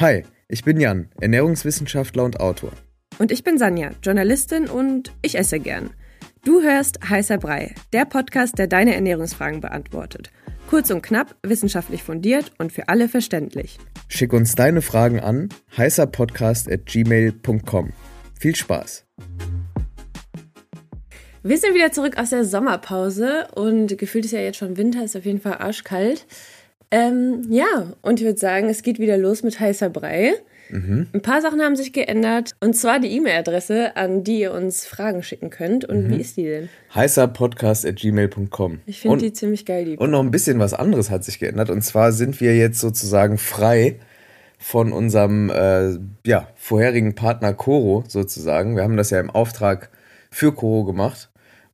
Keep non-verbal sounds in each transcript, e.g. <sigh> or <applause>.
Hi, ich bin Jan, Ernährungswissenschaftler und Autor. Und ich bin Sanja, Journalistin und ich esse gern. Du hörst Heißer Brei, der Podcast, der deine Ernährungsfragen beantwortet. Kurz und knapp, wissenschaftlich fundiert und für alle verständlich. Schick uns deine Fragen an heißerpodcast.gmail.com. Viel Spaß! Wir sind wieder zurück aus der Sommerpause und gefühlt ist ja jetzt schon Winter, ist auf jeden Fall arschkalt. Ähm, ja, und ich würde sagen, es geht wieder los mit heißer Brei. Mhm. Ein paar Sachen haben sich geändert. Und zwar die E-Mail-Adresse, an die ihr uns Fragen schicken könnt. Und mhm. wie ist die denn? heißerpodcast.gmail.com. Ich finde die ziemlich geil, die. Und noch ein bisschen was anderes hat sich geändert. Und zwar sind wir jetzt sozusagen frei von unserem äh, ja, vorherigen Partner Coro sozusagen. Wir haben das ja im Auftrag für Coro gemacht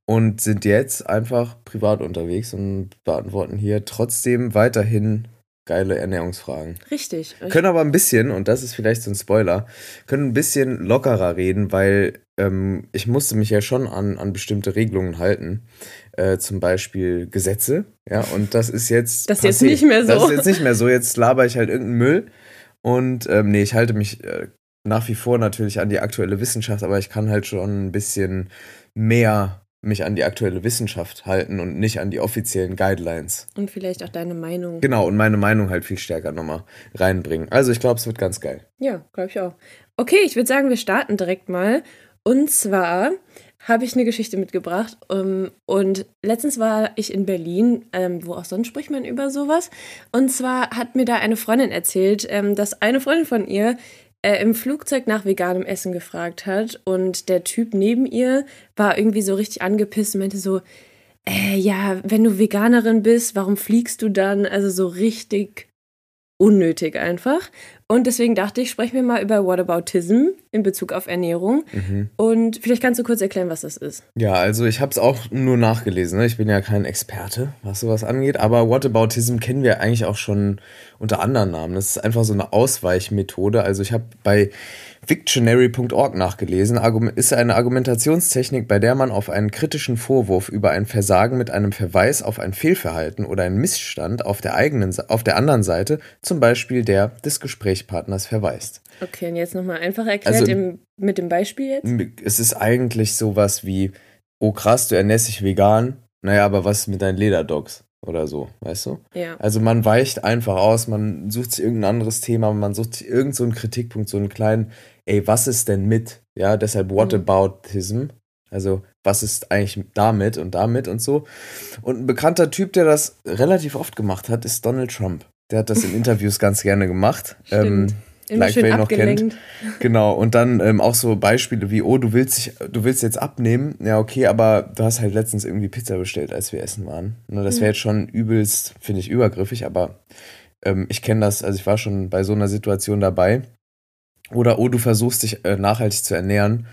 und sind jetzt einfach privat unterwegs und beantworten hier trotzdem weiterhin geile Ernährungsfragen. Richtig. Können aber ein bisschen, und das ist vielleicht so ein Spoiler, können ein bisschen lockerer reden, weil ähm, ich musste mich ja schon an, an bestimmte Regelungen halten. Äh, zum Beispiel Gesetze. Ja, und das ist jetzt. Das ist jetzt nicht mehr so. Das ist jetzt nicht mehr so. Jetzt laber ich halt irgendeinen Müll. Und ähm, nee, ich halte mich äh, nach wie vor natürlich an die aktuelle Wissenschaft, aber ich kann halt schon ein bisschen mehr mich an die aktuelle Wissenschaft halten und nicht an die offiziellen Guidelines. Und vielleicht auch deine Meinung. Genau, und meine Meinung halt viel stärker nochmal reinbringen. Also ich glaube, es wird ganz geil. Ja, glaube ich auch. Okay, ich würde sagen, wir starten direkt mal. Und zwar habe ich eine Geschichte mitgebracht. Um, ähm, und letztens war ich in Berlin, ähm, wo auch sonst spricht man über sowas. Und zwar hat mir da eine Freundin erzählt, ähm, dass eine Freundin von ihr äh, im Flugzeug nach veganem Essen gefragt hat und der Typ neben ihr war irgendwie so richtig angepisst und meinte so, äh, ja, wenn du Veganerin bist, warum fliegst du dann? Also so richtig unnötig einfach. Und deswegen dachte ich, sprechen wir mal über Whataboutism in Bezug auf Ernährung. Mhm. Und vielleicht kannst du kurz erklären, was das ist. Ja, also ich habe es auch nur nachgelesen. Ne? Ich bin ja kein Experte, was sowas angeht. Aber Whataboutism kennen wir eigentlich auch schon unter anderen Namen. Das ist einfach so eine Ausweichmethode. Also ich habe bei Victionary.org nachgelesen, ist eine Argumentationstechnik, bei der man auf einen kritischen Vorwurf über ein Versagen mit einem Verweis auf ein Fehlverhalten oder einen Missstand auf der, eigenen, auf der anderen Seite, zum Beispiel der des Gesprächspartners, verweist. Okay, und jetzt nochmal einfach erklärt also, im, mit dem Beispiel jetzt? Es ist eigentlich sowas wie, oh krass, du ernährst dich vegan, naja, aber was mit deinen Lederdogs? oder so, weißt du? Ja. Also man weicht einfach aus, man sucht sich irgendein anderes Thema, man sucht sich irgendeinen so Kritikpunkt, so einen kleinen, ey, was ist denn mit? Ja, deshalb what mhm. aboutism? Also, was ist eigentlich damit und damit und so? Und ein bekannter Typ, der das relativ oft gemacht hat, ist Donald Trump. Der hat das in Interviews ganz gerne gemacht. <laughs> Stimmt. Ähm, Immer like, wer noch kennt. <laughs> Genau, und dann ähm, auch so Beispiele wie, oh, du willst, dich, du willst jetzt abnehmen. Ja, okay, aber du hast halt letztens irgendwie Pizza bestellt, als wir essen waren. Ne, das wäre jetzt schon übelst, finde ich, übergriffig, aber ähm, ich kenne das, also ich war schon bei so einer Situation dabei. Oder, oh, du versuchst dich äh, nachhaltig zu ernähren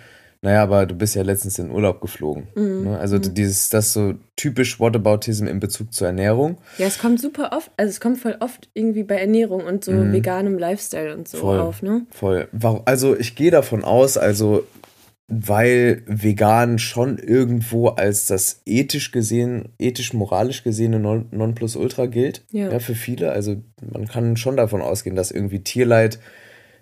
naja, aber du bist ja letztens in Urlaub geflogen. Mhm. Ne? Also mhm. dieses, das so typisch Whataboutism in Bezug zur Ernährung. Ja, es kommt super oft, also es kommt voll oft irgendwie bei Ernährung und so mhm. veganem Lifestyle und so voll, auf, ne? Voll. Also ich gehe davon aus, also weil vegan schon irgendwo als das ethisch gesehen, ethisch-moralisch gesehene Non Nonplusultra gilt. Ja. ja. Für viele. Also man kann schon davon ausgehen, dass irgendwie Tierleid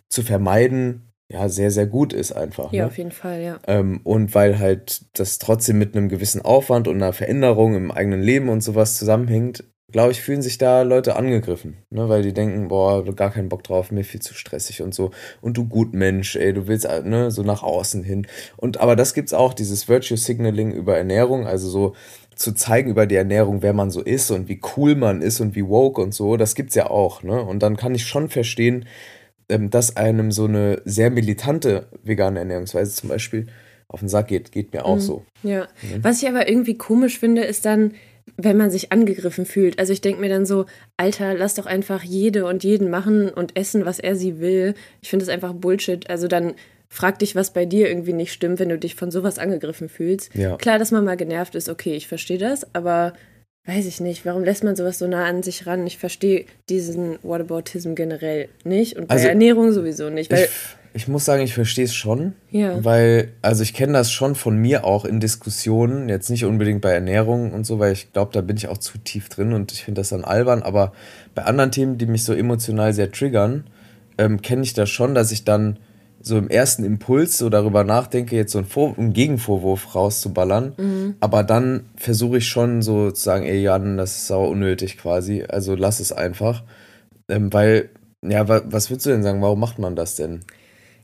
zu vermeiden ja, sehr, sehr gut ist einfach. Ja, ne? auf jeden Fall, ja. Ähm, und weil halt das trotzdem mit einem gewissen Aufwand und einer Veränderung im eigenen Leben und sowas zusammenhängt, glaube ich, fühlen sich da Leute angegriffen, ne? weil die denken, boah, gar keinen Bock drauf, mir viel zu stressig und so. Und du gut Mensch, ey, du willst ne, so nach außen hin. Und aber das gibt's auch, dieses Virtue Signaling über Ernährung, also so zu zeigen über die Ernährung, wer man so ist und wie cool man ist und wie woke und so, das gibt's ja auch, ne? Und dann kann ich schon verstehen, dass einem so eine sehr militante vegane Ernährungsweise zum Beispiel auf den Sack geht, geht mir auch mhm. so. Ja. Mhm. Was ich aber irgendwie komisch finde, ist dann, wenn man sich angegriffen fühlt. Also ich denke mir dann so, Alter, lass doch einfach jede und jeden machen und essen, was er sie will. Ich finde das einfach Bullshit. Also dann frag dich, was bei dir irgendwie nicht stimmt, wenn du dich von sowas angegriffen fühlst. Ja. Klar, dass man mal genervt ist, okay, ich verstehe das, aber weiß ich nicht, warum lässt man sowas so nah an sich ran? Ich verstehe diesen Whataboutism generell nicht und bei also, Ernährung sowieso nicht. ich, ich muss sagen, ich verstehe es schon, ja. weil, also ich kenne das schon von mir auch in Diskussionen, jetzt nicht unbedingt bei Ernährung und so, weil ich glaube, da bin ich auch zu tief drin und ich finde das dann albern, aber bei anderen Themen, die mich so emotional sehr triggern, ähm, kenne ich das schon, dass ich dann so im ersten Impuls so darüber nachdenke, jetzt so einen, Vor einen Gegenvorwurf rauszuballern. Mhm. Aber dann versuche ich schon so zu sagen, ey Jan, das ist sauer unnötig quasi. Also lass es einfach. Ähm, weil, ja, wa was würdest du denn sagen, warum macht man das denn?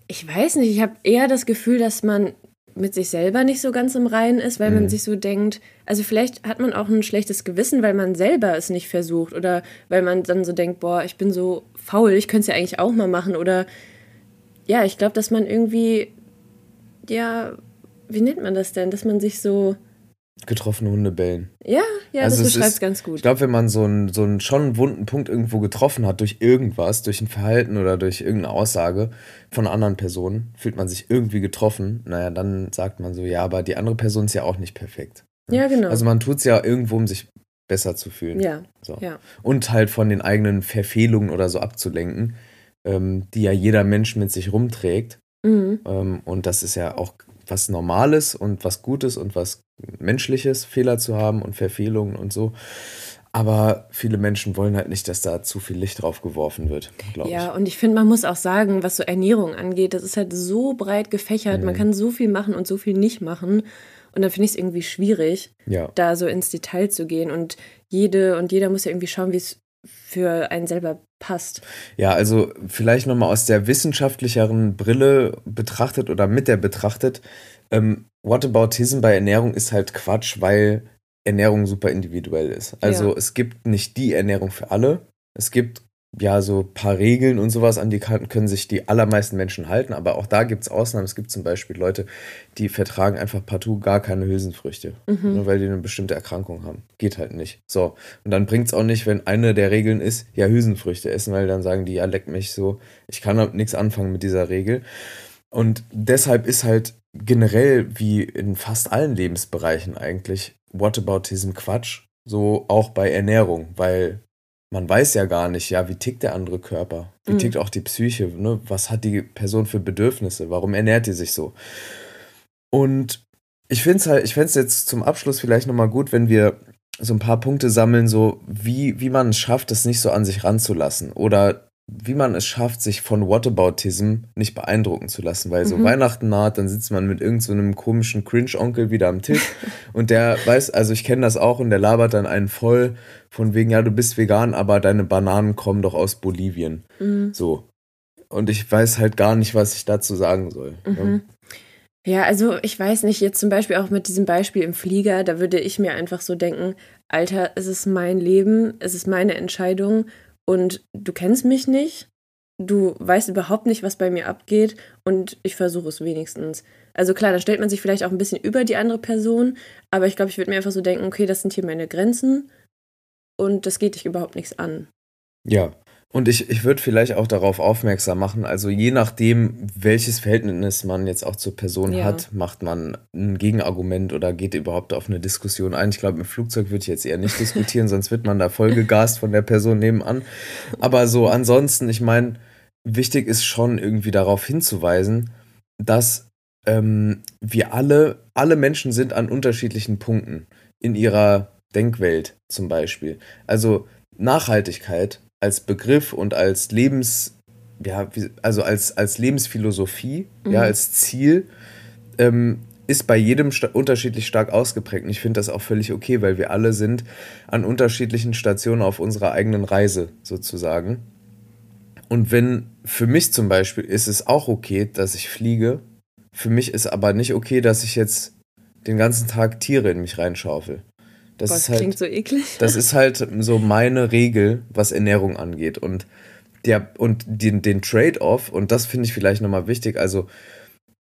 Ich weiß nicht, ich habe eher das Gefühl, dass man mit sich selber nicht so ganz im Reinen ist, weil man Mhm. sich so denkt, also vielleicht hat man auch ein schlechtes Gewissen, weil man selber es nicht versucht oder weil man dann so denkt, boah, ich bin so faul, ich könnte es ja eigentlich auch mal machen oder ja, ich glaube, dass man irgendwie, ja, wie nennt man das denn, dass man sich so, Getroffene Hunde bellen. ja, ja, Also das es beschreibt es ist- ganz Ich gut. glaube, wenn man so einen, so einen schon wunden Punkt irgendwo getroffen hat durch irgendwas, durch ein Verhalten oder durch irgendeine Aussage von anderen Person, fühlt man sich irgendwie getroffen. Naja, dann sagt man so, ja, aber die andere Person ist ja auch nicht perfekt. Ja, genau. Also man tut es ja irgendwo, um sich besser zu fühlen. ja, So. ja. Und halt von den eigenen Verfehlungen oder so abzulenken, ähm, die ja jeder Mensch mit sich rumträgt. Mhm. Ähm, und das ist ja auch was Normales und was Gutes und was Menschliches, Fehler zu haben und Verfehlungen und so. Aber viele Menschen wollen halt nicht, dass da zu viel Licht drauf geworfen wird, glaube Ja, und ich finde, man muss auch sagen, was so Ernährung angeht, das ist halt so breit gefächert, Mhm. man kann so viel machen und so viel nicht machen. Und dann finde ich es irgendwie schwierig, ich. Ja. da so ins Detail zu gehen. Und jede und jeder muss ja irgendwie schauen, wie es für einen selber passt. Ja, also vielleicht nochmal aus der wissenschaftlicheren Brille betrachtet oder mit der betrachtet. Ähm, Whataboutism bei Ernährung ist halt Quatsch, weil Ernährung super individuell ist. Also Ja. es gibt nicht die Ernährung für alle. Es gibt ja so ein paar Regeln und sowas, an die können sich die allermeisten Menschen halten, aber auch da gibt es Ausnahmen. Es gibt zum Beispiel Leute, die vertragen einfach partout gar keine Hülsenfrüchte, nur weil die eine bestimmte Erkrankung haben. Geht halt nicht. So, und dann bringt es auch nicht, wenn eine der Regeln ist, ja, Hülsenfrüchte essen, weil dann sagen die, ja, leck mich so, ich kann halt nichts anfangen mit dieser Regel. Und deshalb ist halt generell, wie in fast allen Lebensbereichen eigentlich, Whataboutism Quatsch. So auch bei Ernährung, weil man weiß ja gar nicht, ja, wie tickt der andere Körper? Wie Mhm. tickt auch die Psyche? Ne? Was hat die Person für Bedürfnisse? Warum ernährt die sich so? Und ich finde es halt, ich fände es jetzt zum Abschluss vielleicht nochmal gut, wenn wir so ein paar Punkte sammeln, so wie, wie man es schafft, das nicht so an sich ranzulassen. Oder wie man es schafft, sich von Whataboutism nicht beeindrucken zu lassen, weil so Mhm. Weihnachten naht, dann sitzt man mit irgendeinem so komischen Cringe-Onkel wieder am Tisch und der weiß, also ich kenne das auch und der labert dann einen voll von wegen, ja, du bist vegan, aber deine Bananen kommen doch aus Bolivien. Mhm. So. Und ich weiß halt gar nicht, was ich dazu sagen soll. ne? Mhm. Ja, also ich weiß nicht, jetzt zum Beispiel auch mit diesem Beispiel im Flieger, da würde ich mir einfach so denken, Alter, es ist mein Leben, es ist meine Entscheidung und du kennst mich nicht, du weißt überhaupt nicht, was bei mir abgeht. Und ich versuche es wenigstens. Also klar, dann stellt man sich vielleicht auch ein bisschen über die andere Person, aber ich glaube, ich würde mir einfach so denken, okay, das sind hier meine Grenzen. Und das geht dich überhaupt nichts an. Ja, und ich, ich würde vielleicht auch darauf aufmerksam machen, also je nachdem, welches Verhältnis man jetzt auch zur Person Ja. hat, macht man ein Gegenargument oder geht überhaupt auf eine Diskussion ein. Ich glaube, im Flugzeug würde ich jetzt eher nicht <laughs> diskutieren, sonst wird man da voll gegast von der Person nebenan. Aber so ansonsten, ich meine, wichtig ist schon irgendwie darauf hinzuweisen, dass ähm, wir alle, alle Menschen sind an unterschiedlichen Punkten in ihrer Denkwelt zum Beispiel. Also Nachhaltigkeit als Begriff und als Lebens, ja, also als, als Lebensphilosophie, Mhm. ja, als Ziel, ähm, ist bei jedem sta unterschiedlich stark ausgeprägt. Und ich finde das auch völlig okay, weil wir alle sind an unterschiedlichen Stationen auf unserer eigenen Reise sozusagen. Und wenn für mich zum Beispiel ist es auch okay, dass ich fliege, für mich ist aber nicht okay, dass ich jetzt den ganzen Tag Tiere in mich reinschaufel. Das Boah, ist halt, klingt so eklig. das ist halt so meine Regel, was Ernährung angeht. Und der, und den, den Trade-off, und das finde ich vielleicht nochmal wichtig, also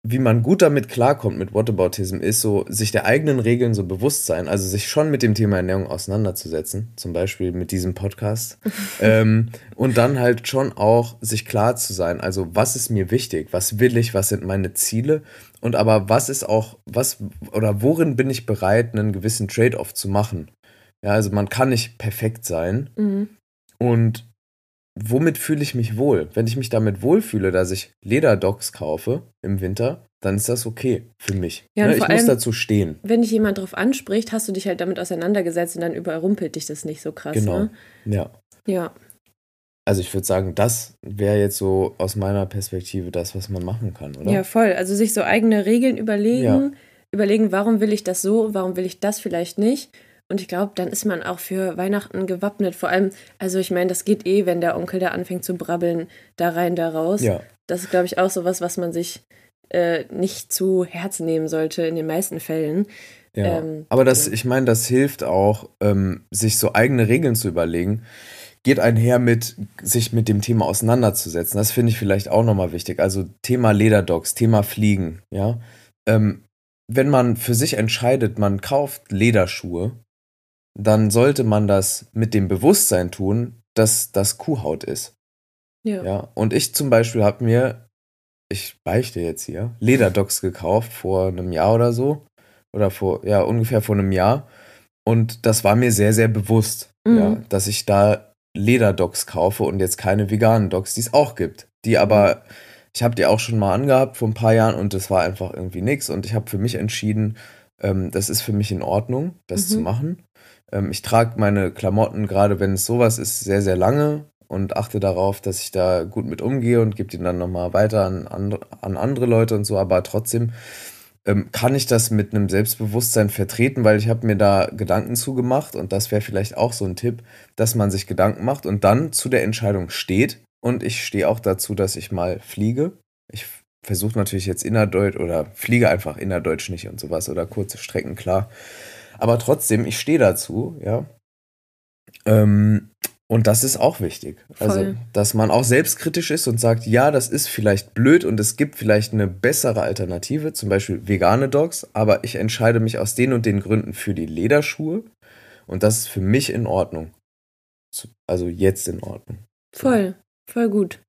wie man gut damit klarkommt mit Whataboutism, ist so, sich der eigenen Regeln so bewusst sein, also sich schon mit dem Thema Ernährung auseinanderzusetzen, zum Beispiel mit diesem Podcast. <laughs> ähm, und dann halt schon auch sich klar zu sein, also was ist mir wichtig, was will ich, was sind meine Ziele und aber was ist auch, was oder worin bin ich bereit, einen gewissen Trade-off zu machen. Ja, also man kann nicht perfekt sein Mhm. und womit fühle ich mich wohl? Wenn ich mich damit wohlfühle, dass ich Lederdocks kaufe im Winter, dann ist das okay für mich. Ja, ne? Ich vor muss allem- dazu stehen. Wenn dich jemand drauf anspricht, hast du dich halt damit auseinandergesetzt und dann überrumpelt dich das nicht so krass. Genau. Ne? Ja. Ja. also ich würde sagen, das wäre jetzt so aus meiner Perspektive das, was man machen kann, oder? Ja, voll. Also sich so eigene Regeln überlegen, ja. überlegen, warum will ich das so, warum will ich das vielleicht nicht. Und ich glaube, dann ist man auch für Weihnachten gewappnet. Vor allem, also ich meine, das geht eh, wenn der Onkel da anfängt zu brabbeln, da rein, da raus. Ja. Das ist, glaube ich, auch sowas, was man sich äh, nicht zu Herzen nehmen sollte in den meisten Fällen. Ja. Ähm, Aber das, ich meine, das hilft auch, ähm, sich so eigene Regeln zu überlegen geht einher mit, sich mit dem Thema auseinanderzusetzen. Das finde ich vielleicht auch nochmal wichtig. Also Thema Lederdogs, Thema Fliegen, ja. Ähm, wenn man für sich entscheidet, man kauft Lederschuhe, dann sollte man das mit dem Bewusstsein tun, dass das Kuhhaut ist. Ja. ja? Und ich zum Beispiel habe mir, ich beichte jetzt hier, Lederdogs gekauft vor einem Jahr oder so. Oder vor, ja, ungefähr vor einem Jahr. Und das war mir sehr, sehr bewusst, mhm. ja, dass ich da Lederdogs kaufe und jetzt keine veganen Dogs, die es auch gibt. Die aber, ich habe die auch schon mal angehabt vor ein paar Jahren und das war einfach irgendwie nichts. Und ich habe für mich entschieden, ähm, das ist für mich in Ordnung, das mhm. zu machen. Ähm, ich trage meine Klamotten, gerade wenn es sowas ist, sehr, sehr lange und achte darauf, dass ich da gut mit umgehe und gebe die dann nochmal weiter an, an andere Leute und so. Aber trotzdem ähm, kann ich das mit einem Selbstbewusstsein vertreten, weil ich habe mir da Gedanken zugemacht und das wäre vielleicht auch so ein Tipp, dass man sich Gedanken macht und dann zu der Entscheidung steht. Und ich stehe auch dazu, dass ich mal fliege. Ich versuche natürlich jetzt innerdeutsch oder fliege einfach innerdeutsch nicht und sowas oder kurze Strecken, klar. Aber trotzdem, ich stehe dazu, ja. Ähm, und das ist auch wichtig. Also, Voll. Also, dass man auch selbstkritisch ist und sagt, ja, das ist vielleicht blöd und es gibt vielleicht eine bessere Alternative, zum Beispiel vegane Dogs, aber ich entscheide mich aus den und den Gründen für die Lederschuhe und das ist für mich in Ordnung. Also jetzt in Ordnung. Voll, voll gut.